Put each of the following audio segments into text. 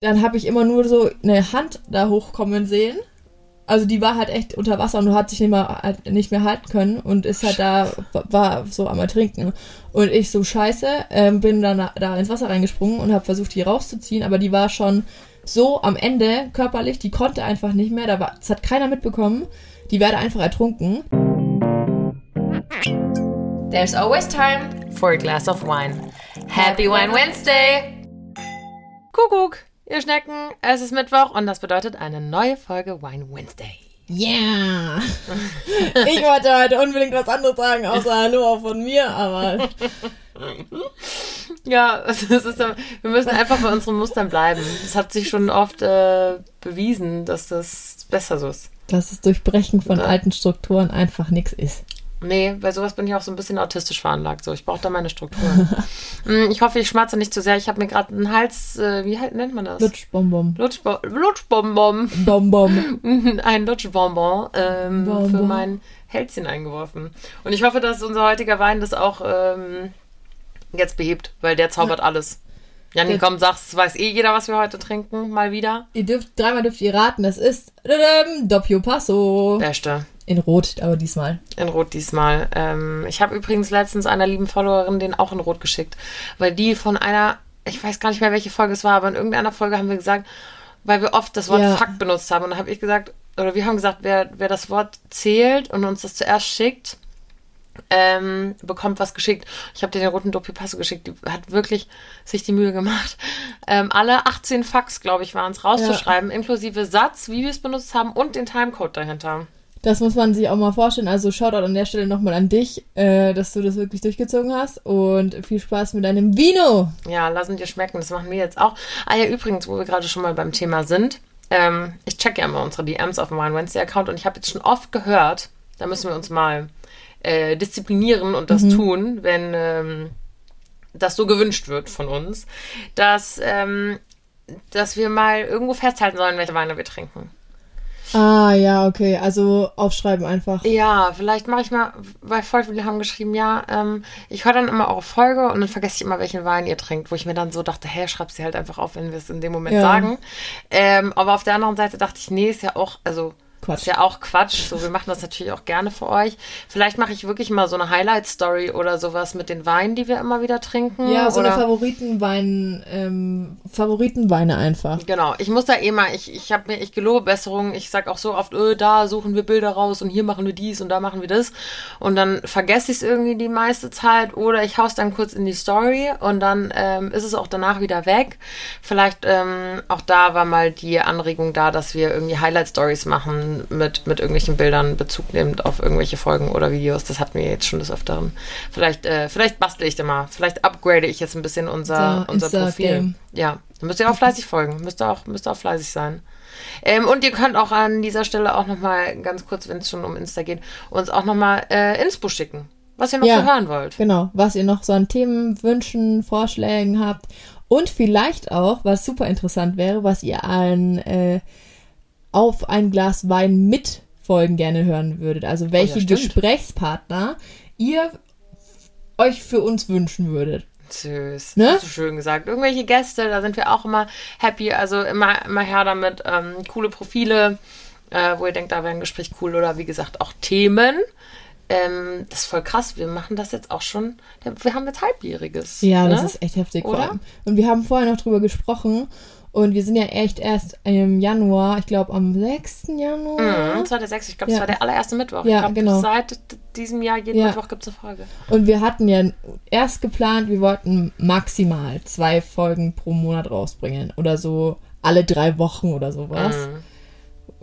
dann habe ich immer nur so eine Hand da hochkommen sehen. Also die war halt echt unter Wasser und du hat sich nicht, mal, halt nicht mehr halten können und ist halt da, war so am Ertrinken. Und ich so scheiße, ähm, bin dann da ins Wasser reingesprungen und habe versucht, die rauszuziehen, aber die war schon so am Ende körperlich, die konnte einfach nicht mehr, da war, das hat keiner mitbekommen. Die werde einfach ertrunken. There's always time for a glass of wine. Happy Wine Wednesday! Kuckuck! Ihr Schnecken, es ist Mittwoch und das bedeutet eine neue Folge Wine Wednesday. Yeah! Ich wollte heute unbedingt was anderes sagen, außer Hallo auch von mir, aber. Ja, es ist, wir müssen einfach bei unseren Mustern bleiben. Es hat sich schon oft äh, bewiesen, dass das besser so ist. Dass das Durchbrechen von ja. alten Strukturen einfach nichts ist. Nee, bei sowas bin ich auch so ein bisschen autistisch veranlagt. So, ich brauche da meine Strukturen. Mm, ich hoffe, ich schmatze nicht zu sehr. Ich habe mir gerade einen Hals, äh, wie halt nennt man das? Lutschbonbon. Lutschbo Lutschbonbon. Bonbon. Ein Lutschbonbon ähm, Bonbon. für mein Hälschen eingeworfen. Und ich hoffe, dass unser heutiger Wein das auch ähm, jetzt behebt, weil der zaubert alles. Janni, komm, sag's, weiß eh jeder, was wir heute trinken, mal wieder. Ihr dürft, dreimal dürft ihr raten, das ist Doppio Passo. Beste. In Rot, aber diesmal. In Rot diesmal. Ähm, ich habe übrigens letztens einer lieben Followerin den auch in Rot geschickt, weil die von einer, ich weiß gar nicht mehr, welche Folge es war, aber in irgendeiner Folge haben wir gesagt, weil wir oft das Wort ja. Fakt benutzt haben und da habe ich gesagt, oder wir haben gesagt, wer, wer das Wort zählt und uns das zuerst schickt, ähm, bekommt was geschickt. Ich habe dir den roten Doppio Passo geschickt. Die hat wirklich sich die Mühe gemacht, ähm, alle 18 Fax, glaube ich, waren es, rauszuschreiben, ja. inklusive Satz, wie wir es benutzt haben und den Timecode dahinter. Das muss man sich auch mal vorstellen. Also Shoutout an der Stelle nochmal an dich, äh, dass du das wirklich durchgezogen hast. Und viel Spaß mit deinem Vino. Ja, lassen dir schmecken. Das machen wir jetzt auch. Ah ja, übrigens, wo wir gerade schon mal beim Thema sind. Ähm, ich checke ja immer unsere DMs auf dem Wine Wednesday Account und ich habe jetzt schon oft gehört, da müssen wir uns mal äh, disziplinieren und das mhm. tun, wenn ähm, das so gewünscht wird von uns, dass, ähm, dass wir mal irgendwo festhalten sollen, welche Weine wir trinken. Ah, ja, okay. Also aufschreiben einfach. Ja, vielleicht mache ich mal, weil voll viele haben geschrieben, ja, ähm, ich höre dann immer eure Folge und dann vergesse ich immer, welchen Wein ihr trinkt, wo ich mir dann so dachte, hey, schreib sie halt einfach auf, wenn wir es in dem Moment ja. sagen. Ähm, aber auf der anderen Seite dachte ich, nee, ist ja auch, also Quatsch. Ist ja auch Quatsch. So, wir machen das natürlich auch gerne für euch. Vielleicht mache ich wirklich mal so eine Highlight-Story oder sowas mit den Weinen, die wir immer wieder trinken. Ja, so oder? eine Favoritenwein, ähm, Favoritenweine einfach. Genau. Ich muss da eh mal, ich, ich habe mir, ich gelobe Besserung. Ich sag auch so oft, öh, da suchen wir Bilder raus und hier machen wir dies und da machen wir das. Und dann vergesse ich es irgendwie die meiste Zeit oder ich hau's dann kurz in die Story und dann ähm, ist es auch danach wieder weg. Vielleicht ähm, auch da war mal die Anregung da, dass wir irgendwie Highlight-Stories machen mit, mit irgendwelchen Bildern Bezug nehmend auf irgendwelche Folgen oder Videos. Das hatten wir jetzt schon des Öfteren. Vielleicht, äh, vielleicht bastle ich da mal. Vielleicht upgrade ich jetzt ein bisschen unser, so, unser Profil. Ja, dann müsst ihr auch fleißig folgen. Müsst ihr auch, müsst ihr auch fleißig sein. Ähm, und ihr könnt auch an dieser Stelle auch nochmal, ganz kurz, wenn es schon um Insta geht, uns auch nochmal äh, Inspo schicken. Was ihr noch ja, so hören wollt. Genau, was ihr noch so an Themen, Wünschen, Vorschlägen habt. Und vielleicht auch, was super interessant wäre, was ihr an äh, auf ein Glas Wein mit Folgen gerne hören würdet. Also welche oh ja, Gesprächspartner ihr euch für uns wünschen würdet. Süß. Ne? Hast du schön gesagt. Irgendwelche Gäste, da sind wir auch immer happy. Also immer, immer her damit. Ähm, coole Profile, äh, wo ihr denkt, da wäre ein Gespräch cool. Oder wie gesagt, auch Themen. Ähm, das ist voll krass. Wir machen das jetzt auch schon. Wir haben jetzt Halbjähriges. Ja, ne? das ist echt heftig. Oder? Und wir haben vorher noch drüber gesprochen. Und wir sind ja echt erst im Januar, ich glaube am 6. Januar. Mhm, das war der 6. Ich glaube, ja. das war der allererste Mittwoch. Ja, ich glaub, genau. Seit diesem Jahr, jeden ja. Mittwoch gibt es eine Folge. Und wir hatten ja erst geplant, wir wollten maximal zwei Folgen pro Monat rausbringen. Oder so alle drei Wochen oder sowas. Mhm.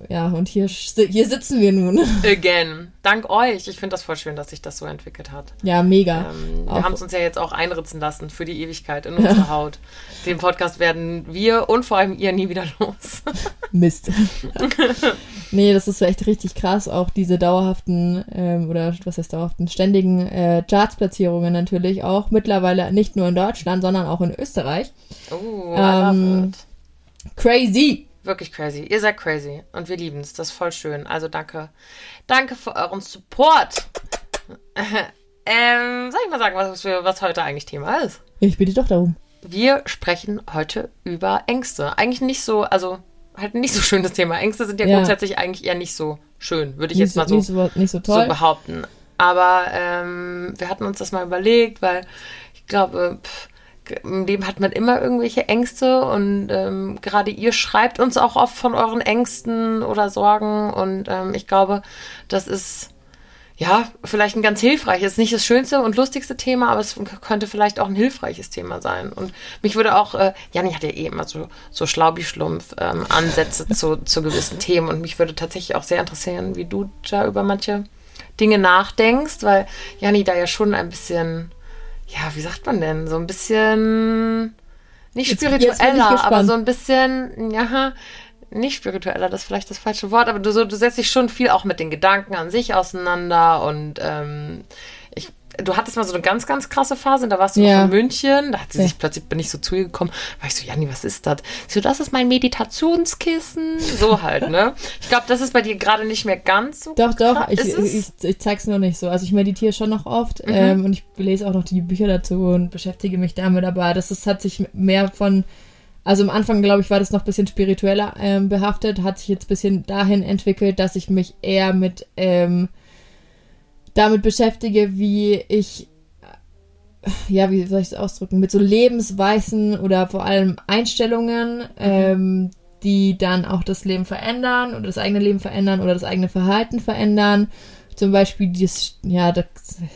Ja, und hier, hier sitzen wir nun. Again. Dank euch. Ich finde das voll schön, dass sich das so entwickelt hat. Ja, mega. Ähm, wir haben es uns ja jetzt auch einritzen lassen für die Ewigkeit in unserer ja. Haut. Den Podcast werden wir und vor allem ihr nie wieder los. Mist. nee, das ist echt richtig krass. Auch diese dauerhaften, ähm, oder was heißt dauerhaften, ständigen äh, Charts-Platzierungen natürlich auch. Mittlerweile nicht nur in Deutschland, sondern auch in Österreich. Oh, ähm. Crazy. Wirklich crazy. Ihr seid crazy und wir lieben es. Das ist voll schön. Also danke. Danke für euren Support. ähm, soll ich mal sagen, was, was heute eigentlich Thema ist? Ich bitte doch darum. wir sprechen heute über Ängste. Eigentlich nicht so, also halt nicht so schönes Thema. Ängste sind ja, Ja. grundsätzlich eigentlich eher nicht so schön, würde ich Nicht jetzt mal so, so, nicht so, nicht so so behaupten. Aber ähm, wir hatten uns das mal überlegt, weil ich glaube, pff, im Leben hat man immer irgendwelche Ängste und ähm, gerade ihr schreibt uns auch oft von euren Ängsten oder Sorgen und ähm, ich glaube, das ist ja vielleicht ein ganz hilfreiches, nicht das schönste und lustigste Thema, aber es könnte vielleicht auch ein hilfreiches Thema sein. Und mich würde auch, äh, Janni hat ja eh immer so, so Schlaubi-Schlumpf ähm, Ansätze zu, zu gewissen Themen und mich würde tatsächlich auch sehr interessieren, wie du da über manche Dinge nachdenkst, weil Janni da ja schon ein bisschen, ja, wie sagt man denn, so ein bisschen nicht Jetzt- jetzt spiritueller, aber gespannt. so ein bisschen, ja, nicht spiritueller, das ist vielleicht das falsche Wort, aber du, so, du setzt dich schon viel auch mit den Gedanken an sich auseinander und ähm, du hattest mal so eine ganz, ganz krasse Phase, da warst du Ja. in München, da hat sie Ja. sich plötzlich, bin ich so zu ihr gekommen, war ich so, Janni, was ist das? So, das ist mein Meditationskissen, so halt, ne? Ich glaube, das ist bei dir gerade nicht mehr ganz so Doch, doch, ich, es? ich, ich zeig's noch nicht so. Also ich meditiere schon noch oft Mhm. ähm, und ich lese auch noch die Bücher dazu und beschäftige mich damit, aber das ist, hat sich mehr von, also am Anfang, glaube ich, war das noch ein bisschen spiritueller ähm, behaftet, hat sich jetzt ein bisschen dahin entwickelt, dass ich mich eher mit ähm, damit beschäftige, wie ich ja, wie soll ich es ausdrücken, mit so Lebensweisen oder vor allem Einstellungen, ähm, die dann auch das Leben verändern oder das eigene Leben verändern oder das eigene Verhalten verändern. Zum Beispiel, dieses, ja, das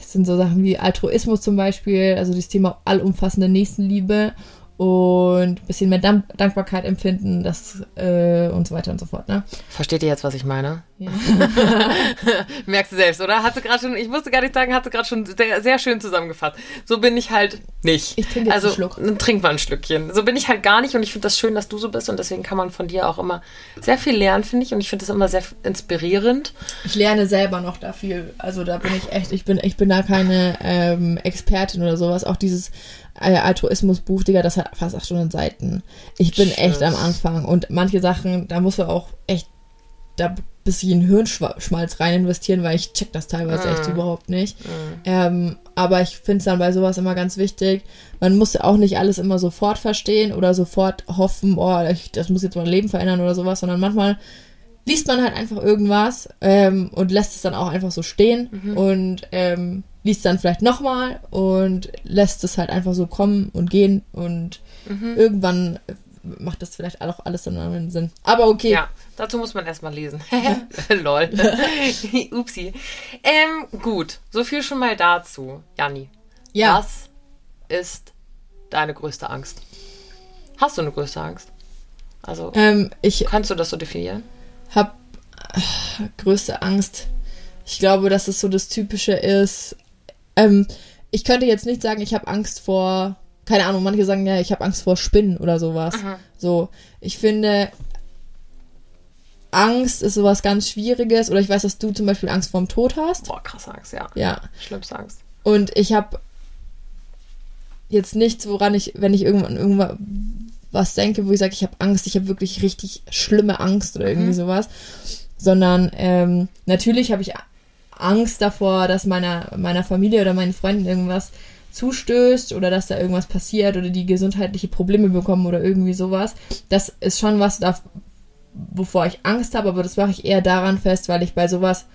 sind so Sachen wie Altruismus zum Beispiel, also das Thema allumfassende Nächstenliebe und ein bisschen mehr Dank Dankbarkeit empfinden, das äh, und so weiter und so fort, ne? Versteht ihr jetzt, was ich meine? Ja. Merkst du selbst, oder? Hat sie gerade schon, ich musste gar nicht sagen, hat sie gerade schon sehr, sehr schön zusammengefasst. So bin ich halt nicht. Ich trinke also, einen Schluck. dann trink mal ein Stückchen. So bin ich halt gar nicht und ich finde das schön, dass du so bist und deswegen kann man von dir auch immer sehr viel lernen, finde ich. Und ich finde das immer sehr inspirierend. Ich lerne selber noch da viel. Also da bin ich echt, ich bin, ich bin da keine ähm, Expertin oder sowas. Auch dieses äh, Altruismus-Buch, Digga, das hat fast 800 Seiten. Ich bin echt am Tschüss. Anfang. Und manche Sachen, da muss man auch echt da bisschen Hirnschmalz rein investieren, weil ich check das teilweise echt Mhm. überhaupt nicht. Ähm, aber ich finde es dann bei sowas immer ganz wichtig. Man muss ja auch nicht alles immer sofort verstehen oder sofort hoffen, oh, ich, das muss jetzt mein Leben verändern oder sowas, sondern manchmal liest man halt einfach irgendwas ähm, und lässt es dann auch einfach so stehen und ähm, liest dann vielleicht nochmal und lässt es halt einfach so kommen und gehen und irgendwann macht das vielleicht auch alles dann einen Sinn. Aber okay. Ja, dazu muss man erstmal lesen. Lol. Upsi. Ähm, gut, so viel schon mal dazu. Janni, Ja. was ist deine größte Angst? Hast du eine größte Angst? Also, Ähm, ich kannst du das so definieren? habe größte Angst. Ich glaube, dass es so das Typische ist. Ähm, ich könnte jetzt nicht sagen, ich habe Angst vor, keine Ahnung, manche sagen ja, ich habe Angst vor Spinnen oder sowas. So, ich finde, Angst ist sowas ganz Schwieriges. Oder ich weiß, dass du zum Beispiel Angst vorm Tod hast. Boah, krasse Angst, ja. Ja. Schlimmste Angst. Und ich habe jetzt nichts, woran ich, wenn ich irgendwann irgendwas was denke, wo ich sage, ich habe Angst, ich habe wirklich richtig schlimme Angst oder irgendwie sowas, sondern ähm, natürlich habe ich Angst davor, dass meiner meiner Familie oder meinen Freunden irgendwas zustößt oder dass da irgendwas passiert oder die gesundheitliche Probleme bekommen oder irgendwie sowas. Das ist schon was, da, wovor ich Angst habe, aber das mache ich eher daran fest, weil ich bei sowas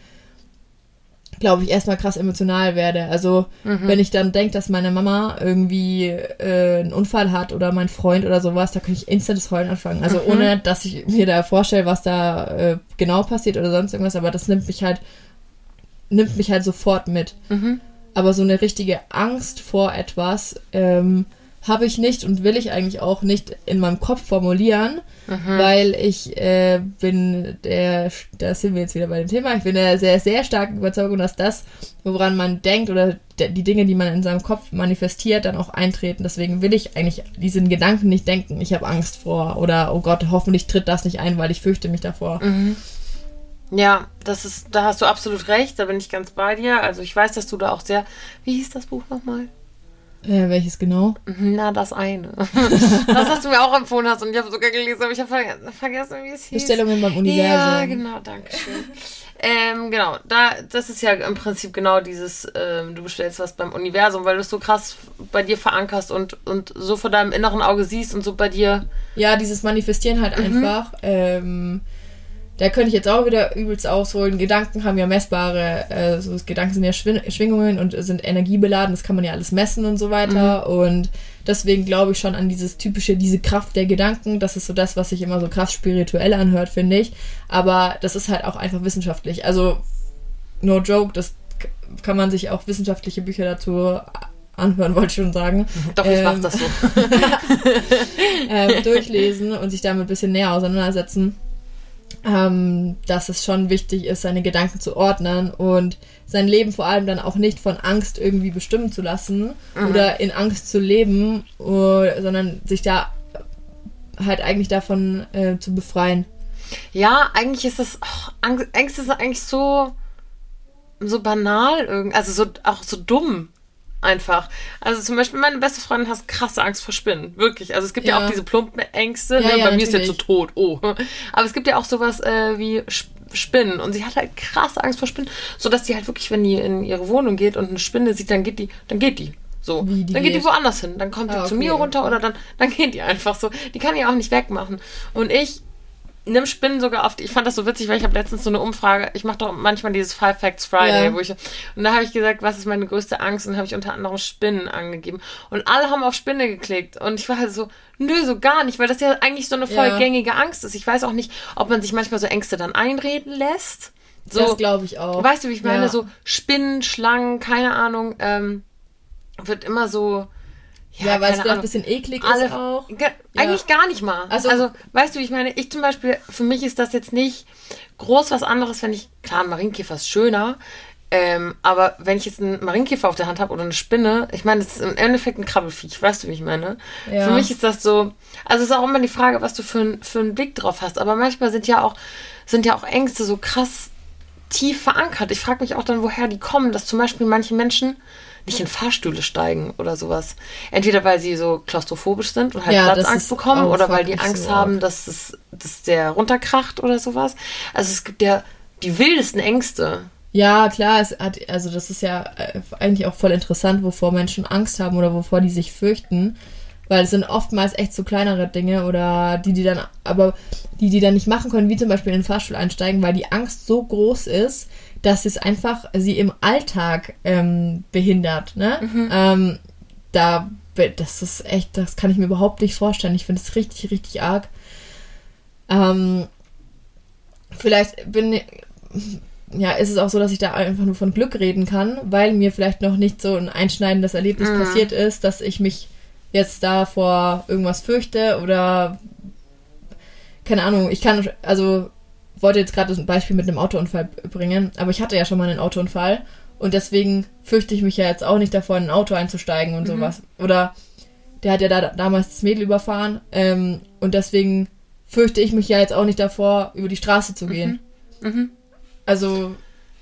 glaube ich, erstmal krass emotional werde. Also, wenn ich dann denke, dass meine Mama irgendwie äh, einen Unfall hat oder mein Freund oder sowas, da kann ich instant das Heulen anfangen. Also, ohne dass ich mir da vorstelle, was da äh, genau passiert oder sonst irgendwas, aber das nimmt mich halt, nimmt mich halt sofort mit. Aber so eine richtige Angst vor etwas ähm, habe ich nicht und will ich eigentlich auch nicht in meinem Kopf formulieren, weil ich äh, bin der, da sind wir jetzt wieder bei dem Thema, ich bin der sehr, sehr starken Überzeugung, dass das, woran man denkt oder de- die Dinge, die man in seinem Kopf manifestiert, dann auch eintreten. Deswegen will ich eigentlich diesen Gedanken nicht denken, ich habe Angst vor oder oh Gott, hoffentlich tritt das nicht ein, weil ich fürchte mich davor. Ja, das ist, da hast du absolut recht, da bin ich ganz bei dir. Also ich weiß, dass du da auch sehr, wie hieß das Buch nochmal? Äh, welches genau? Na, das eine. das, was du mir auch empfohlen hast und ich habe sogar gelesen, aber ich habe ver vergessen, wie es hieß. Bestellungen beim Universum. Ja, genau, danke schön. ähm, genau, da, das ist ja im Prinzip genau dieses, ähm, du bestellst was beim Universum, weil du es so krass bei dir verankerst und, und so vor deinem inneren Auge siehst und so bei dir. Ja, dieses Manifestieren halt Mhm. einfach. Ähm, da könnte ich jetzt auch wieder übelst ausholen. Gedanken haben ja messbare, äh, so Gedanken sind ja Schwin Schwingungen und sind energiebeladen, das kann man ja alles messen und so weiter. Mhm. Und deswegen glaube ich schon an dieses typische, diese Kraft der Gedanken. Das ist so das, was sich immer so krass spirituell anhört, finde ich. Aber das ist halt auch einfach wissenschaftlich. Also, no joke, das kann man sich auch wissenschaftliche Bücher dazu anhören, wollte ich schon sagen. Doch, ich mach Ähm, das so. ähm, durchlesen und sich damit ein bisschen näher auseinandersetzen, ähm, dass es schon wichtig ist, seine Gedanken zu ordnen und sein Leben vor allem dann auch nicht von Angst irgendwie bestimmen zu lassen oder in Angst zu leben, oder, sondern sich da halt eigentlich davon äh, zu befreien. Ja, eigentlich ist das, oh, Angst, Ängste sind eigentlich so, so banal irgendwie, also so, auch so dumm. Einfach. Also zum Beispiel meine beste Freundin hat krasse Angst vor Spinnen. Wirklich. Also es gibt ja, Ja. auch diese plumpen Ängste. Ja, ne? ja, Bei mir ist jetzt so natürlich. tot. Oh. Aber es gibt ja auch sowas äh, wie Sp- Spinnen. Und sie hat halt krasse Angst vor Spinnen. Sodass die halt wirklich, wenn die in ihre Wohnung geht und eine Spinne sieht, dann geht die, dann geht die. So. Dann geht die woanders hin. Dann kommt die Ah, zu okay. mir runter oder dann, dann geht die einfach so. Die kann die auch nicht wegmachen. Und ich nimm Spinnen sogar oft. Ich fand das so witzig, weil ich habe letztens so eine Umfrage. Ich mache doch manchmal dieses Five Facts Friday, Ja. wo ich und da habe ich gesagt, was ist meine größte Angst und habe ich unter anderem Spinnen angegeben und alle haben auf Spinne geklickt und ich war halt so, nö, so gar nicht, weil das ja eigentlich so eine voll Ja. gängige Angst ist. Ich weiß auch nicht, ob man sich manchmal so Ängste dann einreden lässt. So, das glaube ich auch. weißt du, wie ich meine? Ja. So Spinnen, Schlangen, keine Ahnung, ähm, wird immer so. Ja, weil es vielleicht ein bisschen eklig Alle, ist auch. Ge- Eigentlich gar nicht mal. Also, Also- weißt du, wie ich meine, ich zum Beispiel, für mich ist das jetzt nicht groß was anderes, wenn ich, klar, ein Marienkäfer ist schöner, ähm, aber wenn ich jetzt einen Marienkäfer auf der Hand habe oder eine Spinne, ich meine, das ist im Endeffekt ein Krabbelfiech, weißt du, wie ich meine? Ja. Für mich ist das so, also es ist auch immer die Frage, was du für, ein, für einen Blick drauf hast, aber manchmal sind ja auch, sind ja auch Ängste so krass tief verankert. Ich frage mich auch dann, woher die kommen, dass zum Beispiel manche Menschen nicht in Fahrstühle steigen oder sowas. Entweder weil sie so klaustrophobisch sind und halt Ja, Platzangst bekommen oder weil die Angst so haben, dass es dass der runterkracht oder sowas. Also es gibt ja die wildesten Ängste. Ja, klar, es hat, also das ist ja äh, eigentlich auch voll interessant, wovor Menschen Angst haben oder wovor die sich fürchten. Weil es sind oftmals echt so kleinere Dinge oder die, die dann, aber die, die dann nicht machen können, wie zum Beispiel in den Fahrstuhl einsteigen, weil die Angst so groß ist, dass es einfach sie im Alltag ähm, behindert. Ne? Ähm, da, das ist echt, das kann ich mir überhaupt nicht vorstellen. Ich finde es richtig, richtig arg. Ähm, vielleicht bin ja, ist es auch so, dass ich da einfach nur von Glück reden kann, weil mir vielleicht noch nicht so ein einschneidendes Erlebnis passiert ist, dass ich mich jetzt da vor irgendwas fürchte oder keine Ahnung, ich kann, also wollte jetzt gerade ein Beispiel mit einem Autounfall bringen, aber ich hatte ja schon mal einen Autounfall und deswegen fürchte ich mich ja jetzt auch nicht davor, in ein Auto einzusteigen und sowas. Oder der hat ja da damals das Mädel überfahren ähm, und deswegen fürchte ich mich ja jetzt auch nicht davor, über die Straße zu gehen. Also,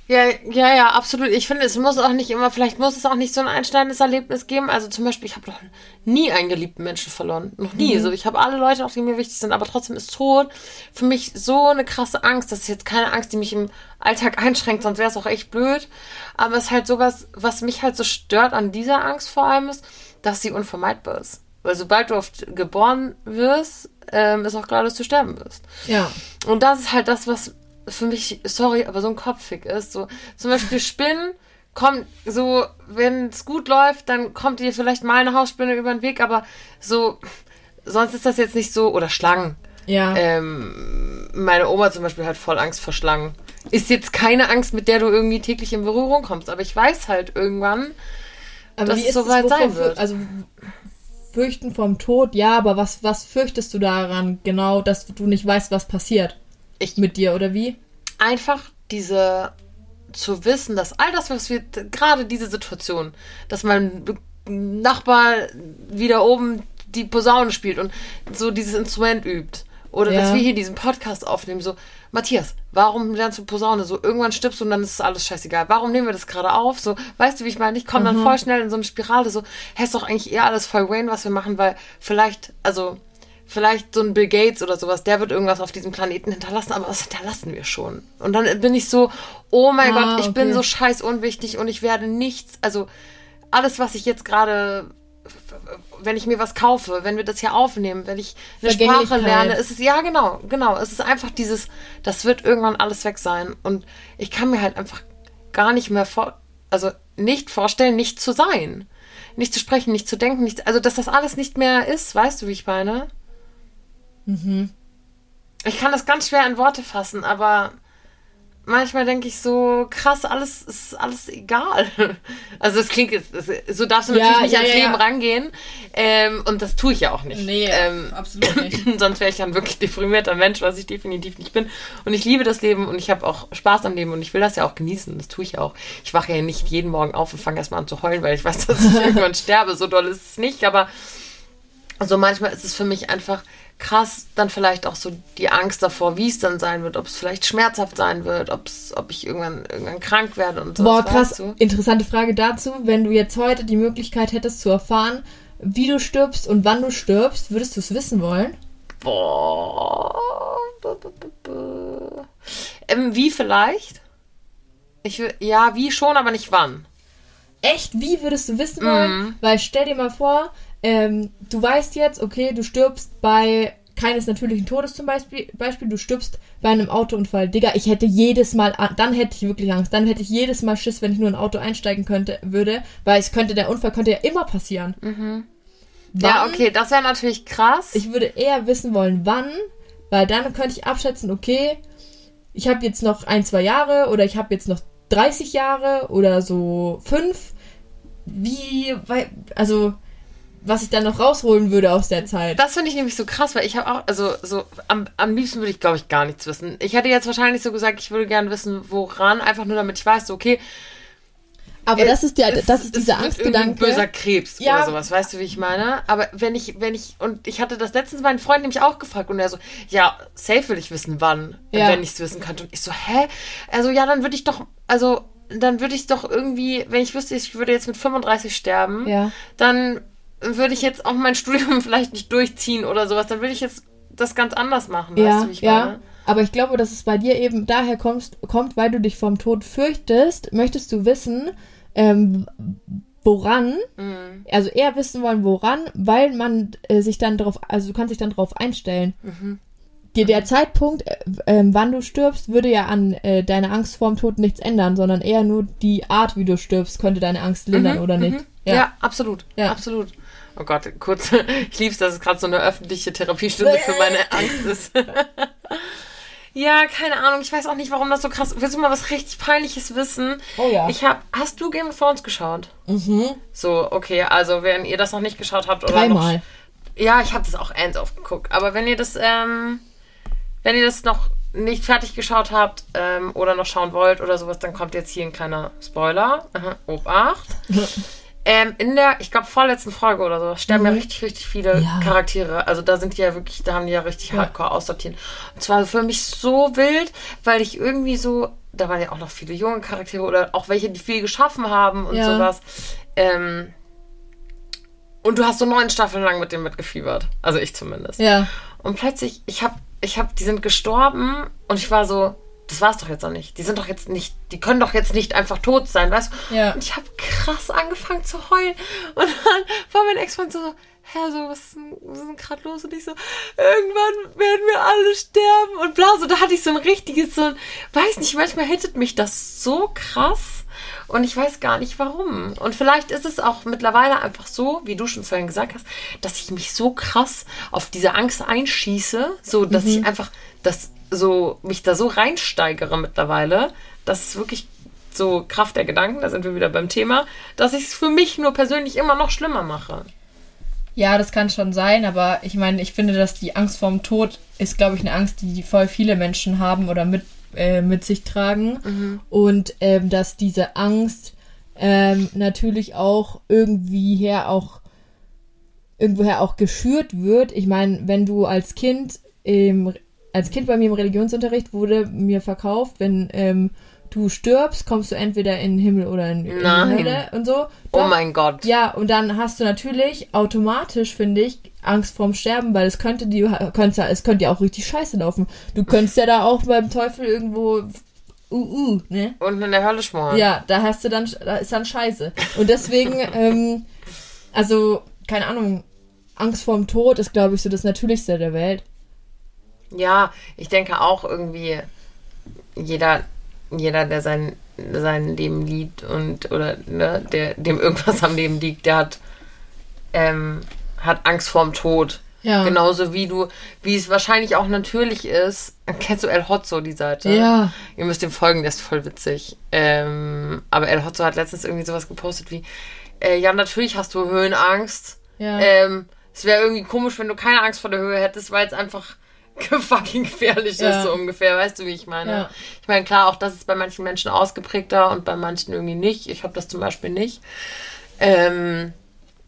Ja, ja, ja, absolut. Ich finde, es muss auch nicht immer, vielleicht muss es auch nicht so ein einschneidendes Erlebnis geben. Also zum Beispiel, ich habe noch nie einen geliebten Menschen verloren. Noch nie. So, ich habe alle Leute, auch die mir wichtig sind, aber trotzdem ist Tod für mich so eine krasse Angst. Das ist jetzt keine Angst, die mich im Alltag einschränkt, sonst wäre es auch echt blöd. Aber es ist halt sowas, was mich halt so stört an dieser Angst vor allem ist, dass sie unvermeidbar ist. Weil sobald du oft geboren wirst, ähm, ist auch klar, dass du sterben wirst. ja. Und das ist halt das, was für mich, sorry, aber so ein Kopffick ist. So, zum Beispiel Spinnen kommt so, wenn es gut läuft, dann kommt dir vielleicht mal eine Hausspinne über den Weg, aber so, sonst ist das jetzt nicht so, oder Schlangen. Ja. Ähm, meine Oma zum Beispiel hat voll Angst vor Schlangen. Ist jetzt keine Angst, mit der du irgendwie täglich in Berührung kommst, aber ich weiß halt irgendwann, aber dass wie es soweit sein wird. Also fürchten vom Tod, ja, aber was, was fürchtest du daran genau, dass du nicht weißt, was passiert ich mit dir oder wie? einfach diese zu wissen, dass all das, was wir gerade diese Situation, dass mein Nachbar wieder oben die Posaune spielt und so dieses Instrument übt Oder Ja. dass wir hier diesen Podcast aufnehmen, so, Matthias, warum lernst du Posaune? So, irgendwann stirbst du und dann ist alles scheißegal. Warum nehmen wir das gerade auf? So, weißt du, wie ich meine? Ich komme dann voll schnell in so eine Spirale, so, hä, ist doch eigentlich eher alles voll Wayne, was wir machen, weil vielleicht, also, vielleicht so ein Bill Gates oder sowas, der wird irgendwas auf diesem Planeten hinterlassen, aber was hinterlassen wir schon? Und dann bin ich so, oh mein Ah, Gott, ich bin okay. so scheiß unwichtig und ich werde nichts, also alles, was ich jetzt gerade, wenn ich mir was kaufe, wenn wir das hier aufnehmen, wenn ich eine Sprache lerne, es ist, ja genau, genau, es ist einfach dieses, das wird irgendwann alles weg sein und ich kann mir halt einfach gar nicht mehr vor, also nicht vorstellen, nicht zu sein. Nicht zu sprechen, nicht zu denken, nicht, also dass das alles nicht mehr ist, weißt du, wie ich meine? Ich kann das ganz schwer in Worte fassen, aber manchmal denke ich so, krass, alles ist alles egal. Also es klingt jetzt, so darfst du Ja, natürlich nicht ja, ans ja, Leben ja. rangehen. Ähm, und das tue ich ja auch nicht. Nee, ähm, absolut nicht. sonst wäre ich ein wirklich deprimierter Mensch, was ich definitiv nicht bin. Und ich liebe das Leben und ich habe auch Spaß am Leben und ich will das ja auch genießen. Das tue ich auch. Ich wache ja nicht jeden Morgen auf und fange erstmal an zu heulen, weil ich weiß, dass ich irgendwann sterbe. So doll ist es nicht, aber so manchmal ist es für mich einfach krass, dann vielleicht auch so die Angst davor, wie es dann sein wird, ob es vielleicht schmerzhaft sein wird, ob's, ob ich irgendwann, irgendwann krank werde und so. Boah, krass. Interessante Frage dazu. Wenn du jetzt heute die Möglichkeit hättest zu erfahren, wie du stirbst und wann du stirbst, würdest du es wissen wollen? Boah. Ähm, wie vielleicht? Ich ja, wie schon, aber nicht wann. Echt, wie würdest du wissen wollen? Weil stell dir mal vor, ähm, du weißt jetzt, okay, du stirbst bei keines natürlichen Todes zum Beispiel, Beispiel, du stirbst bei einem Autounfall. Digga, ich hätte jedes Mal, an- dann hätte ich wirklich Angst. Dann hätte ich jedes Mal Schiss, wenn ich nur in ein Auto einsteigen könnte, würde, weil es könnte, der Unfall könnte ja immer passieren. Ja, Wann? okay, das wäre natürlich krass. Ich würde eher wissen wollen, wann, weil dann könnte ich abschätzen, okay, ich habe jetzt noch ein, zwei Jahre oder ich habe jetzt noch 30 Jahre oder so fünf. Wie, also, was ich dann noch rausholen würde aus der Zeit. Das finde ich nämlich so krass, weil ich habe auch, also so am, am liebsten würde ich, glaube ich, gar nichts wissen. Ich hätte jetzt wahrscheinlich so gesagt, ich würde gerne wissen, woran, einfach nur damit ich weiß, so, okay, Aber das ist der, es- das ist es dieser Angstgedanke. böser Krebs Ja. oder sowas, weißt du, wie ich meine? Aber wenn ich, wenn ich, und ich hatte das letztens meinen Freund nämlich auch gefragt und er so, ja, safe will ich wissen, wann, Ja. wenn ich es wissen könnte. Und ich so, hä? Also ja, dann würde ich doch, also dann würde ich doch irgendwie, wenn ich wüsste, ich würde jetzt mit 35 sterben, Ja. dann würde ich jetzt auch mein Studium vielleicht nicht durchziehen oder sowas. Dann würde ich jetzt das ganz anders machen, weißt Ja, du, wie ich ja. meine? Aber ich glaube, dass es bei dir eben daher kommst, kommt, weil du dich vom Tod fürchtest, möchtest du wissen, ähm, woran, Mhm. also eher wissen wollen, woran, weil man äh, sich dann darauf, also du kannst dich dann darauf einstellen. Mhm. Dir der Zeitpunkt, äh, ähm, wann du stirbst, würde ja an äh, deiner Angst vorm Tod nichts ändern, sondern eher nur die Art, wie du stirbst, könnte deine Angst lindern oder nicht. Mhm. Ja. absolut. Ja. Absolut. Oh Gott, kurz. Ich lieb's, dass es gerade so eine öffentliche Therapiestunde für meine Angst ist. ja, keine Ahnung. Ich weiß auch nicht, warum das so krass. Willst du mal was richtig Peinliches wissen? Oh ja. Ich hab. Hast du Game of Thrones geschaut? Mhm. So, okay. Also, wenn ihr das noch nicht geschaut habt oder Dreimal. noch. Ja, ich habe das auch ends aufgeguckt. Aber wenn ihr das, ähm, wenn ihr das noch nicht fertig geschaut habt ähm, oder noch schauen wollt oder sowas, dann kommt jetzt hier ein kleiner Spoiler. Aha, Obacht. Ähm, in der, ich glaube, vorletzten Folge oder so, sterben ja richtig, richtig viele Ja. Charaktere. Also da sind die ja wirklich, da haben die ja richtig hardcore aussortiert. Und zwar für mich so wild, weil ich irgendwie so, da waren ja auch noch viele junge Charaktere oder auch welche, die viel geschaffen haben und Ja. sowas. Ähm, und du hast so neun Staffeln lang mit dem mitgefiebert. Also ich zumindest. Ja. Und plötzlich, ich hab, ich hab, die sind gestorben und ich war so, das war's doch jetzt noch nicht. Die sind doch jetzt nicht, die können doch jetzt nicht einfach tot sein, weißt du? Ja. Und ich habe krass angefangen zu heulen. Und dann war mein Ex-Freund so, hä, so, was ist denn, gerade los? Und ich so, irgendwann werden wir alle sterben und bla. So, da hatte ich so ein richtiges, so ein, weiß nicht, manchmal hittet mich das so krass. Und ich weiß gar nicht warum. Und vielleicht ist es auch mittlerweile einfach so, wie du schon vorhin gesagt hast, dass ich mich so krass auf diese Angst einschieße, so dass ich einfach das so mich da so reinsteigere mittlerweile, dass es wirklich so Kraft der Gedanken, da sind wir wieder beim Thema, dass ich es für mich nur persönlich immer noch schlimmer mache. Ja, das kann schon sein, aber ich meine, ich finde, dass die Angst vorm Tod ist, glaube ich, eine Angst, die voll viele Menschen haben oder mit, äh, mit sich tragen. Und ähm, dass diese Angst ähm, natürlich auch irgendwie her auch irgendwoher auch geschürt wird. Ich meine, wenn du als Kind im, als Kind bei mir im Religionsunterricht wurde mir verkauft, wenn ähm, du stirbst, kommst du entweder in den Himmel oder in, in die. Hölle und so. Oh Doch. mein Gott. Ja, und dann hast du natürlich automatisch, finde ich, Angst vorm Sterben, weil es könnte die, könnte, es könnte ja auch richtig scheiße laufen. Du könntest ja da auch beim Teufel irgendwo, uh, uh, ne? Und in der Hölle schmoren. Ja, da hast du dann, da ist dann Scheiße. Und deswegen, ähm, also, keine Ahnung, Angst vorm Tod ist, glaube ich, so das Natürlichste der Welt. Ja, ich denke auch irgendwie, jeder, jeder, der sein, sein Leben liebt und oder ne, der, dem irgendwas am Leben liegt, der hat, ähm, hat Angst vorm Tod. Ja. Genauso wie du, wie es wahrscheinlich auch natürlich ist. Kennst du El Hotzo, die Seite? Ja. Ihr müsst dem folgen, der ist voll witzig. Ähm, aber El Hotzo hat letztens irgendwie sowas gepostet wie, äh, ja, natürlich hast du Höhenangst. Ja. Ähm, es wäre irgendwie komisch, wenn du keine Angst vor der Höhe hättest, weil es einfach fucking gefährlich Ja. ist, so ungefähr. Weißt du, wie ich meine? Ja. Ich meine, klar, auch das ist bei manchen Menschen ausgeprägter und bei manchen irgendwie nicht. Ich habe das zum Beispiel nicht. Ähm,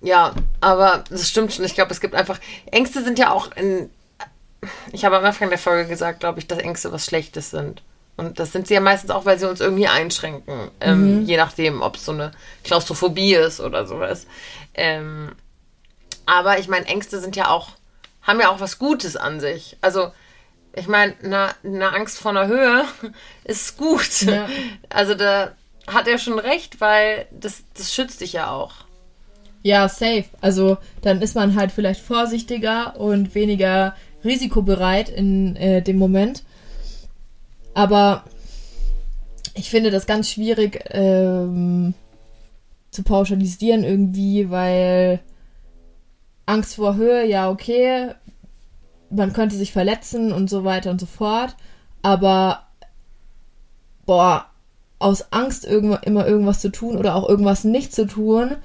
ja, aber das stimmt schon. Ich glaube, es gibt einfach. Ängste sind ja auch in. Ich habe am Anfang der Folge gesagt, glaube ich, dass Ängste was Schlechtes sind. Und das sind sie ja meistens auch, weil sie uns irgendwie einschränken. Ähm, Je nachdem, ob es so eine Klaustrophobie ist oder sowas. Ähm, aber ich meine, Ängste sind ja auch, haben ja auch was Gutes an sich. Also, ich meine, eine, eine Angst vor einer Höhe ist gut. Ja. Also da hat er schon recht, weil das, das schützt dich ja auch. Ja, safe. Also dann ist man halt vielleicht vorsichtiger und weniger risikobereit in äh, dem Moment. Aber ich finde das ganz schwierig ähm, zu pauschalisieren irgendwie, weil Angst vor Höhe, ja, okay, man könnte sich verletzen und so weiter und so fort. Aber boah, aus Angst irgendwo, immer irgendwas zu tun oder auch irgendwas nicht zu tun,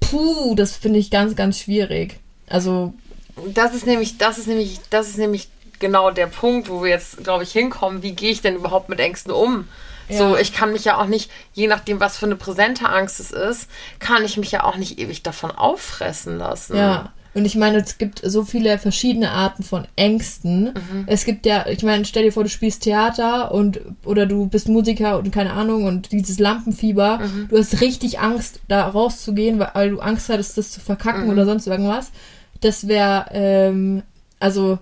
puh, das finde ich ganz, ganz schwierig. Also, Das ist nämlich, das ist nämlich, das ist nämlich genau der Punkt, wo wir jetzt, glaube ich, hinkommen. Wie gehe ich denn überhaupt mit Ängsten um? So, ich kann mich ja auch nicht, je nachdem, was für eine präsente Angst es ist, kann ich mich ja auch nicht ewig davon auffressen lassen. ja. Und ich meine, es gibt so viele verschiedene Arten von Ängsten. Es gibt ja, ich meine, stell dir vor, du spielst Theater und oder du bist Musiker und keine Ahnung und dieses Lampenfieber, du hast richtig Angst, da rauszugehen, weil, weil du Angst hattest, das zu verkacken oder sonst irgendwas. Das wäre, ähm, also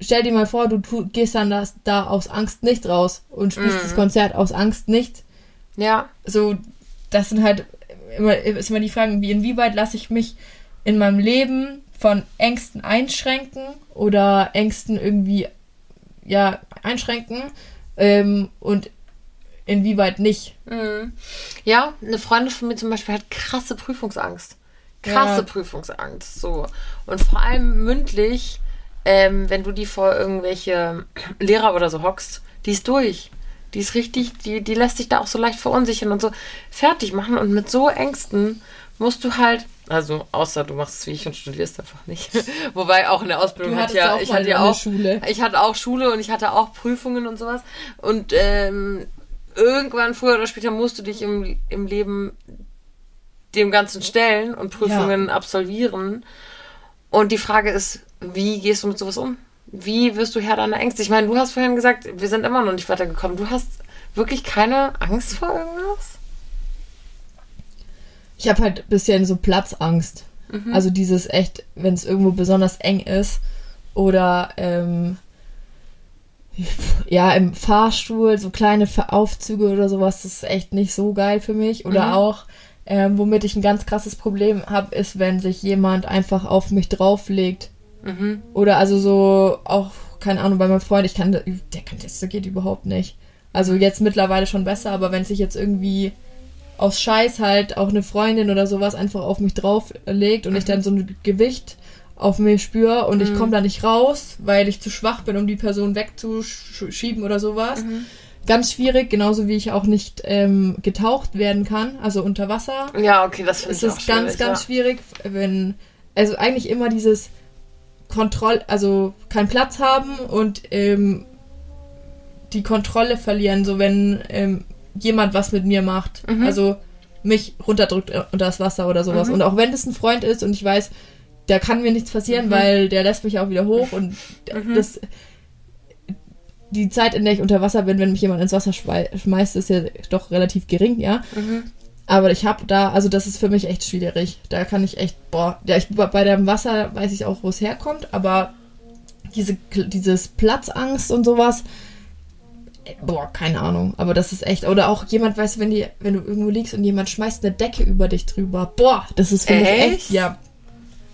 stell dir mal vor, du tu, gehst dann das, da aus Angst nicht raus und spielst das Konzert aus Angst nicht. Ja. So, das sind halt immer, ist immer die Frage, wie inwieweit lasse ich mich in meinem Leben von Ängsten einschränken oder Ängsten irgendwie ja einschränken ähm, und inwieweit nicht. Mhm. Ja, eine Freundin von mir zum Beispiel hat krasse Prüfungsangst. Krasse Ja. Prüfungsangst. So. Und vor allem mündlich, ähm, wenn du die vor irgendwelche Lehrer oder so hockst, die ist durch. Die ist richtig, die, die lässt sich da auch so leicht verunsichern und so fertig machen. Und mit so Ängsten musst du halt, also außer du machst es wie ich und studierst einfach nicht. Wobei auch in der Ausbildung Du hat hattest ja, ich hatte ja auch Schule. ich hatte auch Schule und ich hatte auch Prüfungen und sowas. Und ähm, irgendwann, früher oder später, musst du dich im, im Leben dem Ganzen stellen und Prüfungen absolvieren. Und die Frage ist, wie gehst du mit sowas um? Wie wirst du Herr deiner Ängste? Ich meine, du hast vorhin gesagt, wir sind immer noch nicht weitergekommen. Du hast wirklich keine Angst vor irgendwas? Ich habe halt ein bisschen so Platzangst. Also dieses echt, wenn es irgendwo besonders eng ist oder ähm, ja, im Fahrstuhl, so kleine Aufzüge oder sowas, das ist echt nicht so geil für mich. Oder auch, ähm, womit ich ein ganz krasses Problem habe, ist, wenn sich jemand einfach auf mich drauflegt. Oder also so, auch, keine Ahnung, bei meinem Freund, ich kann, der kann das geht überhaupt nicht. Also jetzt mittlerweile schon besser, aber wenn sich jetzt irgendwie aus Scheiß halt auch eine Freundin oder sowas einfach auf mich drauflegt und ich dann so ein Gewicht auf mir spüre und ich komme da nicht raus, weil ich zu schwach bin, um die Person wegzuschieben oder sowas. Ganz schwierig, genauso wie ich auch nicht ähm, getaucht werden kann, also unter Wasser. Ja, okay, das finde Es ich auch ist ganz, ganz ja. schwierig, wenn, also eigentlich immer dieses Kontroll, also keinen Platz haben und ähm, die Kontrolle verlieren, so wenn ähm, jemand was mit mir macht. Mhm. Also mich runterdrückt unter das Wasser oder sowas. Und auch wenn das ein Freund ist und ich weiß, da kann mir nichts passieren, Mhm. weil der lässt mich auch wieder hoch und das die Zeit, in der ich unter Wasser bin, wenn mich jemand ins Wasser schmeißt, ist ja doch relativ gering, ja. Mhm. Aber ich habe da, also das ist für mich echt schwierig. Da kann ich echt, boah, ja, ich, bei dem Wasser weiß ich auch, wo es herkommt, aber diese, dieses Platzangst und sowas, äh, boah, keine Ahnung. Aber das ist echt, oder auch jemand, weißt du, wenn, die, wenn du irgendwo liegst und jemand schmeißt eine Decke über dich drüber, boah, das ist für mich Echt? echt, ja,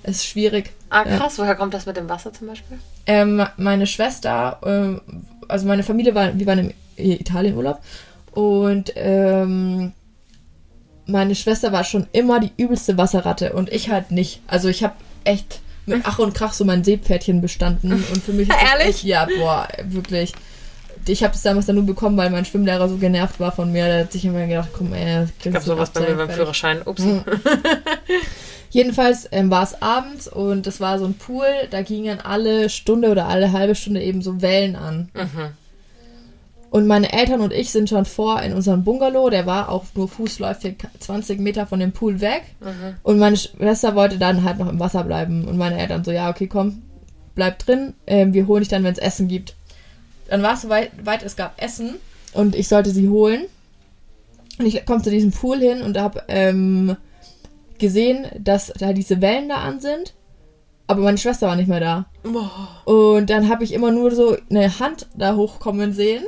ist schwierig. Ah, Ja. krass. Woher kommt das mit dem Wasser zum Beispiel? Ähm, meine Schwester, ähm, also meine Familie war, wir waren im Italienurlaub und ähm, meine Schwester war schon immer die übelste Wasserratte und ich halt nicht. Also ich habe echt mit Ach und Krach so mein Seepferdchen bestanden und für mich ist das Ehrlich? echt, ja, boah, wirklich. Ich habe das damals dann nur bekommen, weil mein Schwimmlehrer so genervt war von mir. Der hat sich immer gedacht, komm, ey, Ich gab sowas bei mir beim Führerschein. Ups. Mhm. Jedenfalls ähm, war es abends und es war so ein Pool, da gingen alle Stunde oder alle halbe Stunde eben so Wellen an. Mhm. Und meine Eltern und ich sind schon vor in unserem Bungalow, der war auch nur fußläufig 20 Meter von dem Pool weg. Mhm. Und meine Schwester wollte dann halt noch im Wasser bleiben. Und meine Eltern so, ja, okay, komm, bleib drin, ähm, wir holen dich dann, wenn es Essen gibt. Dann war es so weit, weit, es gab Essen und ich sollte sie holen. Und ich komme zu diesem Pool hin und habe ähm, gesehen, dass da diese Wellen da an sind. Aber meine Schwester war nicht mehr da. Boah. Und dann habe ich immer nur so eine Hand da hochkommen sehen.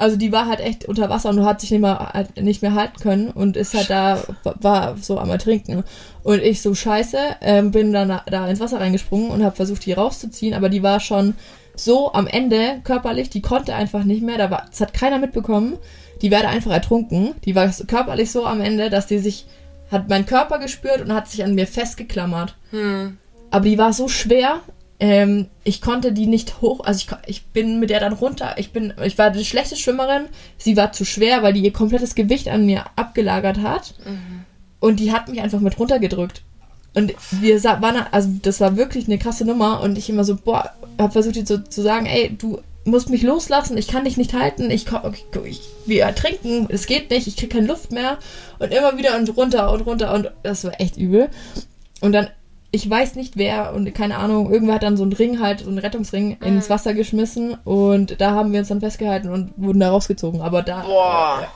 Also die war halt echt unter Wasser und hat sich nicht, mal, halt nicht mehr halten können und ist halt da, war so am Ertrinken. Und ich so scheiße, ähm, bin dann da ins Wasser reingesprungen und habe versucht, die rauszuziehen, aber die war schon so am Ende körperlich, die konnte einfach nicht mehr, da war, das hat keiner mitbekommen. Die werde einfach ertrunken. Die war so körperlich so am Ende, dass die sich, hat meinen Körper gespürt und hat sich an mir festgeklammert. Hm. Aber die war so schwer, ähm, ich konnte die nicht hoch, also ich, ich bin mit der dann runter, ich bin, ich war die schlechte Schwimmerin, sie war zu schwer, weil die ihr komplettes Gewicht an mir abgelagert hat und die hat mich einfach mit runtergedrückt. Und wir waren, also das war wirklich eine krasse Nummer und ich immer so, boah, hab versucht ihr so zu sagen, ey, du musst mich loslassen, ich kann dich nicht halten, ich, ich, ich wir ertrinken, es geht nicht, ich krieg keine Luft mehr und immer wieder und runter und runter und das war echt übel. Und dann, ich weiß nicht wer und keine Ahnung, irgendwer hat dann so einen Ring halt, so einen Rettungsring ins Wasser geschmissen und da haben wir uns dann festgehalten und wurden da rausgezogen. Aber da. Boah.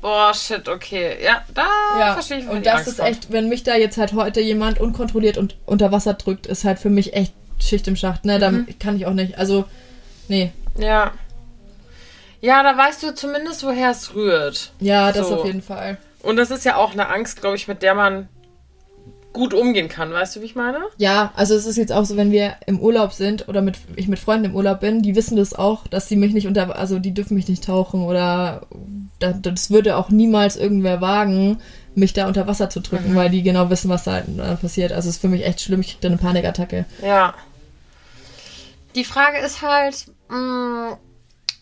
Boah, shit, okay. Ja, da Ja, verstehe ich, und die das Angst ist echt, wenn mich da jetzt halt heute jemand unkontrolliert und unter Wasser drückt, ist halt für mich echt Schicht im Schacht, ne? Da Mhm. kann ich auch nicht. Also, nee. Ja. Ja, da weißt du zumindest, woher es rührt. Ja, das So. auf jeden Fall. Und das ist ja auch eine Angst, glaube ich, mit der man gut umgehen kann. Weißt du, wie ich meine? Ja, also es ist jetzt auch so, wenn wir im Urlaub sind oder mit ich mit Freunden im Urlaub bin, die wissen das auch, dass sie mich nicht unter, also die dürfen mich nicht tauchen oder da- das würde auch niemals irgendwer wagen, mich da unter Wasser zu drücken, weil die genau wissen, was da äh, passiert. Also es ist für mich echt schlimm, ich krieg da eine Panikattacke. Ja. Die Frage ist halt, mh,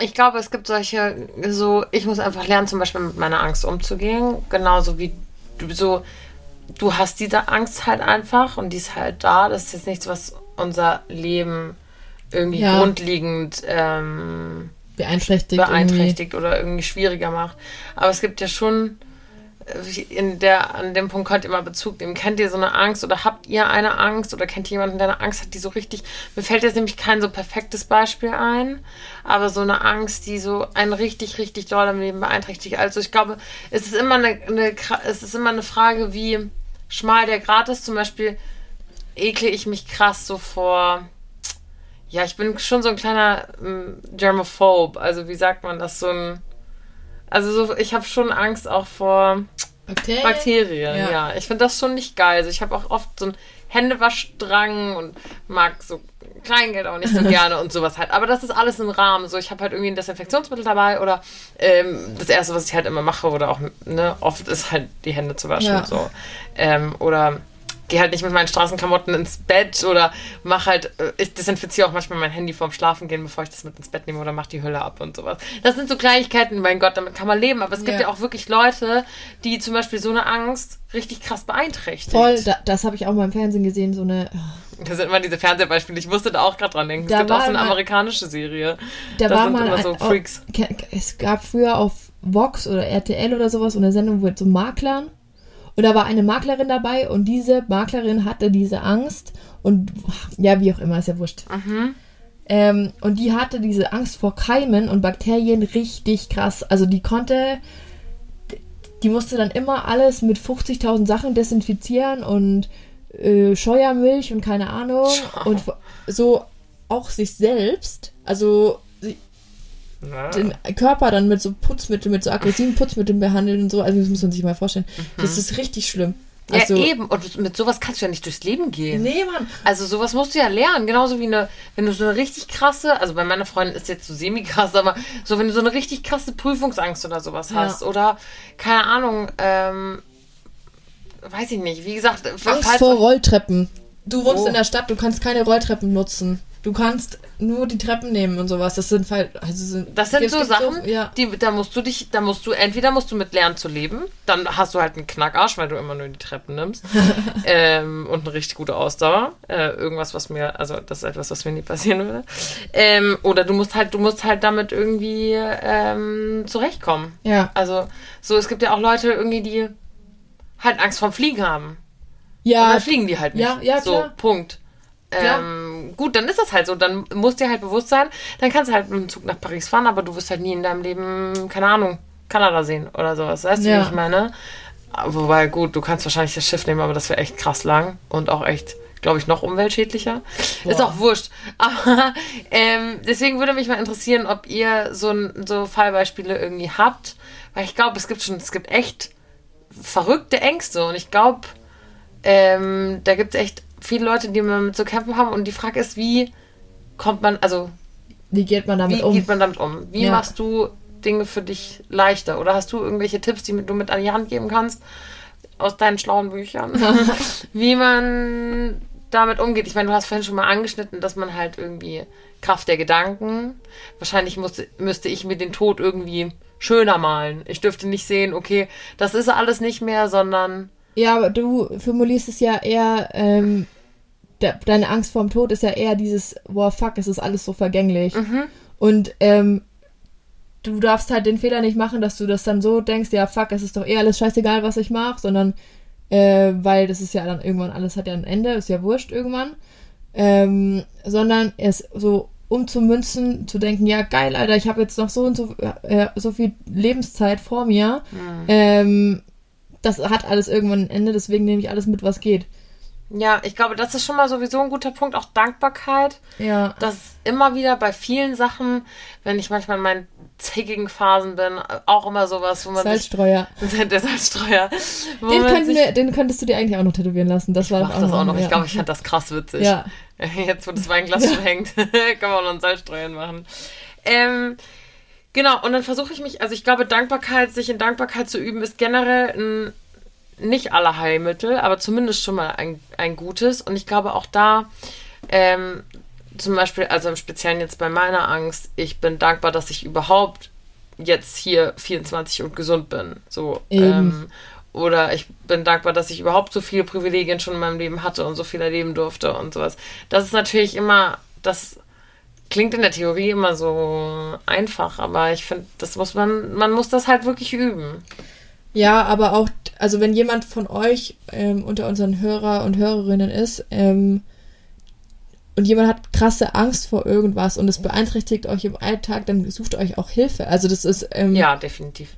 ich glaube, es gibt solche, so, ich muss einfach lernen, zum Beispiel mit meiner Angst umzugehen. Genauso wie du so, du hast diese Angst halt einfach und die ist halt da. Das ist jetzt nichts, was unser Leben irgendwie Ja. grundlegend ähm, Beeinträchtigt. beeinträchtigt oder irgendwie schwieriger macht. Aber es gibt ja schon, in der, an dem Punkt könnt ihr mal Bezug nehmen. Kennt ihr so eine Angst oder habt ihr eine Angst oder kennt ihr jemanden, der eine Angst hat, die so richtig, mir fällt jetzt nämlich kein so perfektes Beispiel ein, aber so eine Angst, die so einen richtig, richtig doll im Leben beeinträchtigt. Also ich glaube, es ist immer eine, eine es ist immer eine Frage, wie schmal der Grad ist. Zum Beispiel ekle ich mich krass so vor, ja, ich bin schon so ein kleiner ähm, Germaphobe. Also wie sagt man das? So ein. Also so, ich habe schon Angst auch vor. Bakterien. Bakterien. Ja. Ja, ich finde das schon nicht geil. Also ich habe auch oft so einen Händewaschdrang und mag so Kleingeld auch nicht so gerne und sowas halt. Aber das ist alles im Rahmen. So, ich habe halt irgendwie ein Desinfektionsmittel dabei oder ähm, das erste, was ich halt immer mache oder auch ne, oft ist halt die Hände zu waschen. Ja. So. Ähm, oder gehe halt nicht mit meinen Straßenklamotten ins Bett oder mach halt, äh, ich desinfiziere auch manchmal mein Handy vorm Schlafen gehen, bevor ich das mit ins Bett nehme oder mach die Hülle ab und sowas. Das sind so Kleinigkeiten, mein Gott, damit kann man leben. Aber es gibt Ja. ja auch wirklich Leute, die zum Beispiel so eine Angst richtig krass beeinträchtigt. Voll, da, das habe ich auch mal im Fernsehen gesehen, so eine. Das sind immer diese Fernsehbeispiele. Ich musste da auch gerade dran denken. Da es gibt auch so eine mal- amerikanische Serie. Da das war sind mal immer so ein, Freaks. Es gab früher auf Vox oder RTL oder sowas so eine Sendung mit so Maklern Und da war eine Maklerin dabei und diese Maklerin hatte diese Angst und ja, wie auch immer, ist ja wurscht. Ähm, und die hatte diese Angst vor Keimen und Bakterien richtig krass. Also die konnte, die musste dann immer alles mit 50.000 Sachen desinfizieren und äh, Scheuermilch und keine Ahnung. Schau. Und so auch sich selbst, also sie- den Körper dann mit so Putzmitteln, mit so aggressiven Putzmitteln behandeln und so. Also das muss man sich mal vorstellen. Das ist richtig schlimm. Also, ja, eben. Und mit sowas kannst du ja nicht durchs Leben gehen. Nee, Mann. Also sowas musst du ja lernen, genauso wie eine, wenn du so eine richtig krasse, also bei meiner Freundin ist jetzt so semi-krass, aber so wenn du so eine richtig krasse Prüfungsangst oder sowas Ja. hast oder keine Ahnung, ähm, weiß ich nicht, wie gesagt, Angst vor Rolltreppen. Du wohnst Oh. in der Stadt, du kannst keine Rolltreppen nutzen. Du kannst nur die Treppen nehmen und sowas. Das sind halt, also sind, Das sind so Sachen, ja. die, da musst du dich, da musst du, entweder musst du mit lernen zu leben, dann hast du halt einen Knackarsch, weil du immer nur die Treppen nimmst. ähm, und eine richtig gute Ausdauer. Äh, irgendwas, was mir, also das ist etwas, was mir nie passieren würde. Ähm, oder du musst halt, du musst halt damit irgendwie ähm, zurechtkommen. Ja. Also, so, es gibt ja auch Leute irgendwie, die halt Angst vorm Fliegen haben. Und Ja, dann fliegen die halt nicht. Ja, ja, So, klar. Punkt. Klar. Gut, dann ist das halt so. Dann muss dir halt bewusst sein, dann kannst du halt mit dem Zug nach Paris fahren, aber du wirst halt nie in deinem Leben, keine Ahnung, Kanada sehen oder sowas. Weißt du, Ja. wie ich meine? Wobei, gut, du kannst wahrscheinlich das Schiff nehmen, aber das wäre echt krass lang und auch echt, glaube ich, noch umweltschädlicher. Ist Boah. auch wurscht. Aber ähm, deswegen würde mich mal interessieren, ob ihr so, so Fallbeispiele irgendwie habt. Weil ich glaube, es gibt schon, es gibt echt verrückte Ängste und ich glaube, ähm, da gibt es echt viele Leute, die damit zu kämpfen haben und die Frage ist, wie kommt man, also wie geht man damit wie um? geht man damit um? Wie Ja. machst du Dinge für dich leichter? Oder hast du irgendwelche Tipps, die du mit an die Hand geben kannst aus deinen schlauen Büchern, wie man damit umgeht? Ich meine, du hast vorhin schon mal angeschnitten, dass man halt irgendwie Kraft der Gedanken, wahrscheinlich musste, müsste ich mir den Tod irgendwie schöner malen. Ich dürfte nicht sehen, okay, das ist alles nicht mehr, sondern Ja, aber du formulierst es ja eher, ähm, de deine Angst vorm Tod ist ja eher dieses, boah, fuck, es ist alles so vergänglich. Mhm. Und ähm, du darfst halt den Fehler nicht machen, dass du das dann so denkst, ja, fuck, es ist doch eher alles scheißegal, was ich mache, sondern, äh, weil das ist ja dann irgendwann, alles hat ja ein Ende, ist ja wurscht irgendwann. Ähm, sondern es so umzumünzen, zu denken, ja, geil, Alter, ich habe jetzt noch so und so, äh, so viel Lebenszeit vor mir. Ähm, das hat alles irgendwann ein Ende, deswegen nehme ich alles mit, was geht. Ja, ich glaube, das ist schon mal sowieso ein guter Punkt, auch Dankbarkeit. Ja. Das ist immer wieder bei vielen Sachen, wenn ich manchmal in meinen zickigen Phasen bin, auch immer sowas, wo man Salzstreuer. sich, der Salzstreuer, Den, könnten sich, wir, den könntest du dir eigentlich auch noch tätowieren lassen. Das war mach das auch noch. Ich ja. glaube, ich fand das krass witzig. Ja. Jetzt, wo das Weinglas schon hängt, kann man auch noch einen Salzstreuer machen. Ähm, genau, und dann versuche ich mich, also ich glaube, Dankbarkeit, sich in Dankbarkeit zu üben, ist generell ein nicht aller Heilmittel, aber zumindest schon mal ein, ein gutes. Und ich glaube auch da, ähm, zum Beispiel, also im Speziellen jetzt bei meiner Angst, ich bin dankbar, dass ich überhaupt jetzt hier 24 und gesund bin. So. Ähm, oder ich bin dankbar, dass ich überhaupt so viele Privilegien schon in meinem Leben hatte und so viel erleben durfte und sowas. Das ist natürlich immer, das klingt in der Theorie immer so einfach, aber ich finde, das muss man, man muss das halt wirklich üben. Ja, aber auch, also wenn jemand von euch ähm, unter unseren Hörer und Hörerinnen ist ähm, und jemand hat krasse Angst vor irgendwas und es beeinträchtigt euch im Alltag, dann sucht euch auch Hilfe. Also das ist, ähm, Ja, definitiv.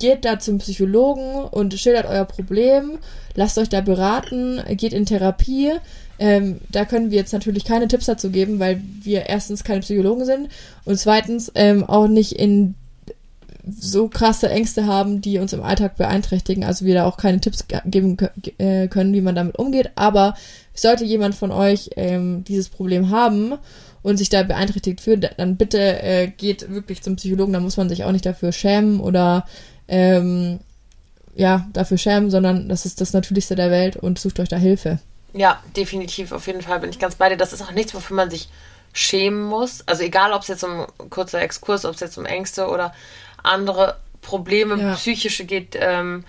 geht da zum Psychologen und schildert euer Problem, lasst euch da beraten, geht in Therapie. Ähm, da können wir jetzt natürlich keine Tipps dazu geben, weil wir erstens keine Psychologen sind und zweitens ähm, auch nicht in so krasse Ängste haben, die uns im Alltag beeinträchtigen. Also wir da auch keine Tipps ge- geben äh, können, wie man damit umgeht. Aber sollte jemand von euch ähm, dieses Problem haben und sich da beeinträchtigt fühlt, dann bitte äh, geht wirklich zum Psychologen. Da muss man sich auch nicht dafür schämen oder ähm, ja, dafür schämen, sondern das ist das Natürlichste der Welt und sucht euch da Hilfe. Ja, definitiv, auf jeden Fall bin ich ganz bei dir. Das ist auch nichts, wofür man sich schämen muss. Also egal, ob es jetzt um kurzer Exkurs, ob es jetzt um Ängste oder andere Probleme, Ja. psychische geht. Ähm,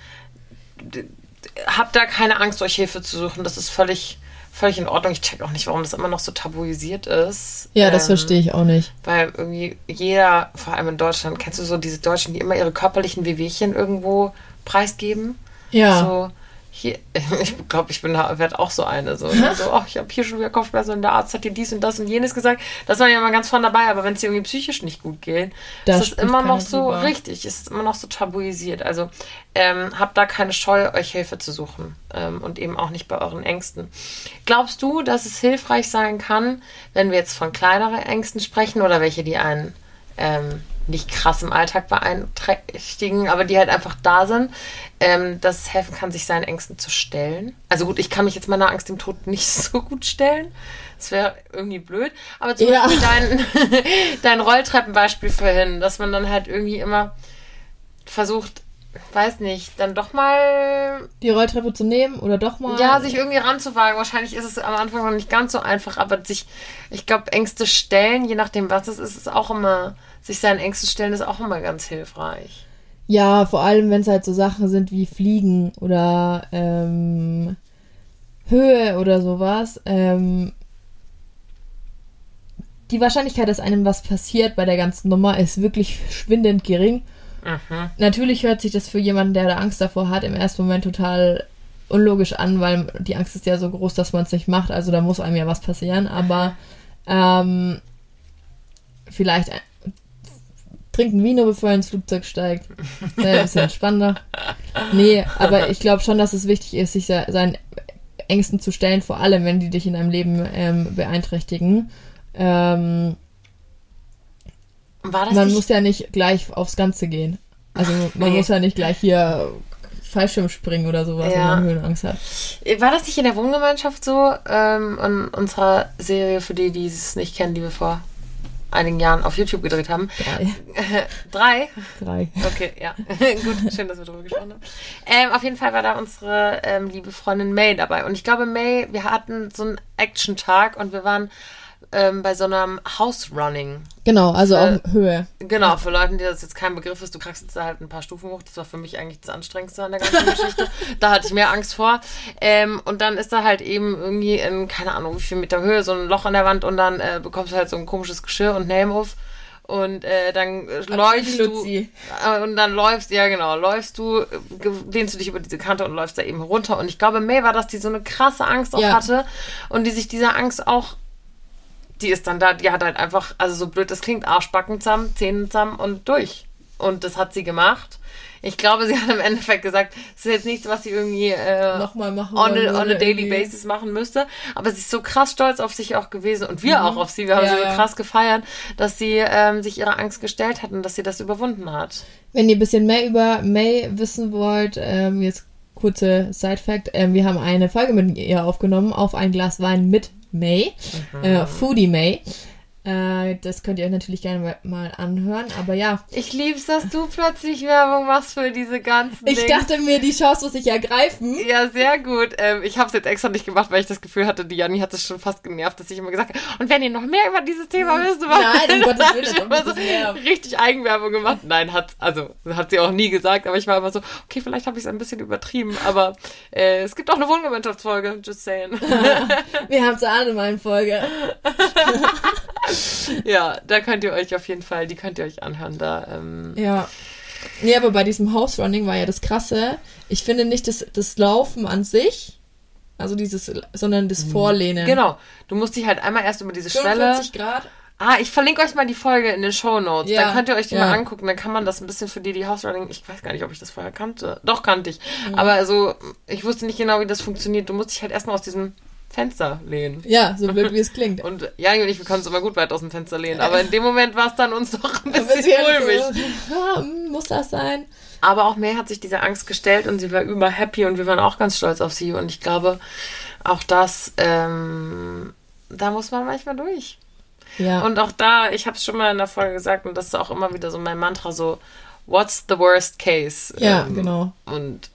habt da keine Angst, euch Hilfe zu suchen. Das ist völlig, völlig in Ordnung. Ich check auch nicht, warum das immer noch so tabuisiert ist. Ja, das Ähm, verstehe ich auch nicht. Weil irgendwie jeder, vor allem in Deutschland, kennst du so diese Deutschen, die immer ihre körperlichen Wehwehchen irgendwo preisgeben? Ja. So, hier, ich glaube, ich bin werde auch so eine. So, ne? so oh, ich habe hier schon wieder Kopfschmerzen und der Arzt hat dir dies und das und jenes gesagt. Das war ja immer ganz von dabei, aber wenn es dir irgendwie psychisch nicht gut geht, das ist es immer noch so drüber. richtig, ist immer noch so tabuisiert. Also ähm, habt da keine Scheu, euch Hilfe zu suchen ähm, und eben auch nicht bei euren Ängsten. Glaubst du, dass es hilfreich sein kann, wenn wir jetzt von kleineren Ängsten sprechen oder welche, die einen ähm, nicht krass im Alltag beeinträchtigen, aber die halt einfach da sind, ähm, dass es helfen kann, sich seinen Ängsten zu stellen. Also gut, ich kann mich jetzt meiner Angst im Tod nicht so gut stellen. Das wäre irgendwie blöd. Aber zum ja. Beispiel dein, dein Rolltreppenbeispiel vorhin, dass man dann halt irgendwie immer versucht, weiß nicht, dann doch mal. Die Rolltreppe zu nehmen oder doch mal. Ja, sich irgendwie ranzuwagen. Wahrscheinlich ist es am Anfang noch nicht ganz so einfach, aber sich, ich glaube, Ängste stellen, je nachdem, was es ist, ist auch immer sich seinen Ängsten stellen, ist auch immer ganz hilfreich. Ja, vor allem, wenn es halt so Sachen sind wie Fliegen oder ähm, Höhe oder sowas. Ähm, die Wahrscheinlichkeit, dass einem was passiert bei der ganzen Nummer, ist wirklich schwindend gering. Mhm. Natürlich hört sich das für jemanden, der da Angst davor hat, im ersten Moment total unlogisch an, weil die Angst ist ja so groß, dass man es nicht macht. Also da muss einem ja was passieren. Aber ähm, vielleicht trinken Vino, bevor er ins Flugzeug steigt. Wäre ein bisschen spannender. Nee, aber ich glaube schon, dass es wichtig ist, sich seinen Ängsten zu stellen, vor allem wenn die dich in deinem Leben ähm, beeinträchtigen. Ähm, man muss ja nicht gleich aufs Ganze gehen. Also man nee. muss ja nicht gleich hier Fallschirm springen oder sowas, ja. wenn man Höhenangst hat. War das nicht in der Wohngemeinschaft so? Ähm, in unserer Serie, für die, die es nicht kennen, die wir vor einigen Jahren auf YouTube gedreht haben. Drei. Drei? Drei. Okay, ja. Gut, schön, dass wir darüber gesprochen haben. Ähm, auf jeden Fall war da unsere ähm, liebe Freundin May dabei. Und ich glaube, May, wir hatten so einen Action-Tag und wir waren ähm, bei so einem House-Running. Genau, also für, auch Höhe. Genau, für Leute, die das jetzt kein Begriff ist, du kriegst jetzt halt ein paar Stufen hoch. Das war für mich eigentlich das Anstrengendste an der ganzen Geschichte. Da hatte ich mehr Angst vor. Ähm, und dann ist da halt eben irgendwie in, keine Ahnung, wie viel Meter Höhe, so ein Loch an der Wand und dann äh, bekommst du halt so ein komisches Geschirr und Name auf und äh, dann läufst du äh, und dann läufst ja genau läufst du lehnst du dich über diese Kante und läufst da eben runter und ich glaube May war dass die so eine krasse Angst auch ja. hatte und die sich dieser Angst auch die ist dann da, die hat halt einfach, also so blöd das klingt, Arschbacken zusammen, Zähne zusammen und durch. Und das hat sie gemacht. Ich glaube, sie hat im Endeffekt gesagt, es ist jetzt nichts, was sie irgendwie äh, Nochmal machen on, a, on a daily basis machen müsste. Aber sie ist so krass stolz auf sich auch gewesen und wir mhm. auch auf sie. Wir haben ja, sie so krass gefeiert, dass sie ähm, sich ihrer Angst gestellt hat und dass sie das überwunden hat. Wenn ihr ein bisschen mehr über May wissen wollt, ähm, jetzt kurze Side-Fact, ähm, wir haben eine Folge mit ihr aufgenommen, auf ein Glas Wein mit May, mhm. äh, Foodie May. Äh, das könnt ihr euch natürlich gerne mal anhören, aber ja. Ich lieb's, dass du plötzlich Werbung machst für diese ganzen Ich Dings. dachte mir, die Chance muss ich ergreifen. Ja, sehr gut. Ähm, ich habe es jetzt extra nicht gemacht, weil ich das Gefühl hatte, die Janni hat es schon fast genervt, dass ich immer gesagt habe, und wenn ihr noch mehr über dieses Thema wisst, Nein, um Gottes Willen, ich immer so richtig Eigenwerbung gemacht. Nein, hat, also, hat sie auch nie gesagt, aber ich war immer so, okay, vielleicht habe ich es ein bisschen übertrieben, aber äh, es gibt auch eine Wohngemeinschaftsfolge, just saying. Wir haben es alle mal in Folge. ja, da könnt ihr euch auf jeden Fall, die könnt ihr euch anhören. Da, ähm, ja. Nee, aber bei diesem House Running war ja das Krasse. Ich finde nicht das, das Laufen an sich, also dieses, sondern das mhm. Vorlehnen. Genau. Du musst dich halt einmal erst über diese 45 Schwelle. Grad. Ah, ich verlinke euch mal die Folge in den Show Notes. Ja, dann könnt ihr euch die ja. mal angucken. Dann kann man das ein bisschen für die, die House Running. Ich weiß gar nicht, ob ich das vorher kannte. Doch, kannte ich. Mhm. Aber also, ich wusste nicht genau, wie das funktioniert. Du musst dich halt erstmal aus diesem Fenster lehnen. Ja, so blöd wie es klingt. Und Jani und ich, wir können uns immer gut weit aus dem Fenster lehnen. Aber in dem Moment war es dann uns doch ein bisschen mulmig. ja, muss das sein? Aber auch May hat sich dieser Angst gestellt und sie war über happy und wir waren auch ganz stolz auf sie. Und ich glaube, auch das, ähm, da muss man manchmal durch. Ja. Und auch da, ich habe es schon mal in der Folge gesagt und das ist auch immer wieder so mein Mantra, so, what's the worst case? Ja, ähm, genau. Und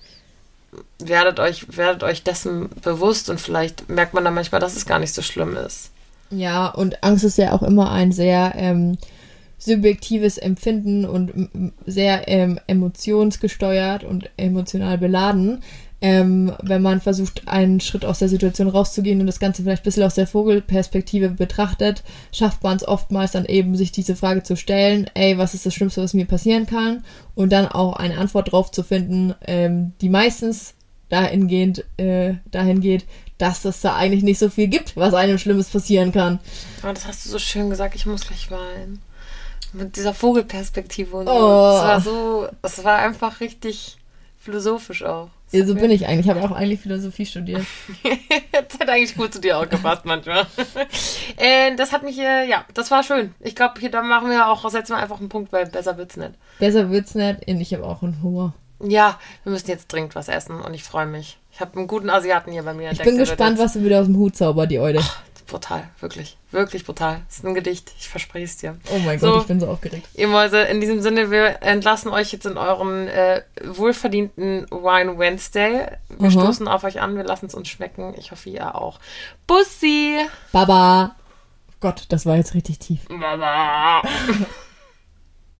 werdet euch, werdet euch dessen bewusst und vielleicht merkt man dann manchmal, dass es gar nicht so schlimm ist. Ja, und Angst ist ja auch immer ein sehr ähm, subjektives Empfinden und sehr ähm, emotionsgesteuert und emotional beladen. Ähm, wenn man versucht, einen Schritt aus der Situation rauszugehen und das Ganze vielleicht ein bisschen aus der Vogelperspektive betrachtet, schafft man es oftmals dann eben, sich diese Frage zu stellen, ey, was ist das Schlimmste, was mir passieren kann? Und dann auch eine Antwort drauf zu finden, ähm, die meistens dahingehend, äh, dahin geht, dass es da eigentlich nicht so viel gibt, was einem Schlimmes passieren kann. Oh, das hast du so schön gesagt, ich muss gleich weinen. Mit dieser Vogelperspektive und so. Oh. Das war so, das war einfach richtig philosophisch auch. Ja, so bin ich eigentlich. Ich habe auch eigentlich Philosophie studiert. das hat eigentlich gut zu dir auch gepasst manchmal. äh, das hat mich, äh, ja, das war schön. Ich glaube, hier da machen wir auch, setzen wir einfach einen Punkt, weil besser wird's nicht. Besser wird's nicht. Und Ich habe auch einen Hunger. Ja, wir müssen jetzt dringend was essen und ich freue mich. Ich habe einen guten Asiaten hier bei mir. Ich bin gespannt, was du wieder aus dem Hut zauber, die Eude. Brutal, wirklich, wirklich brutal. Das ist ein Gedicht, ich verspreche es dir. Oh mein So. Gott, ich bin so aufgeregt. Ihr Mäuse, in diesem Sinne, wir entlassen euch jetzt in euren äh, wohlverdienten Wine Wednesday. Wir Mhm. stoßen auf euch an, wir lassen es uns schmecken. Ich hoffe, ihr auch. Bussi! Baba. Gott, das war jetzt richtig tief. Baba.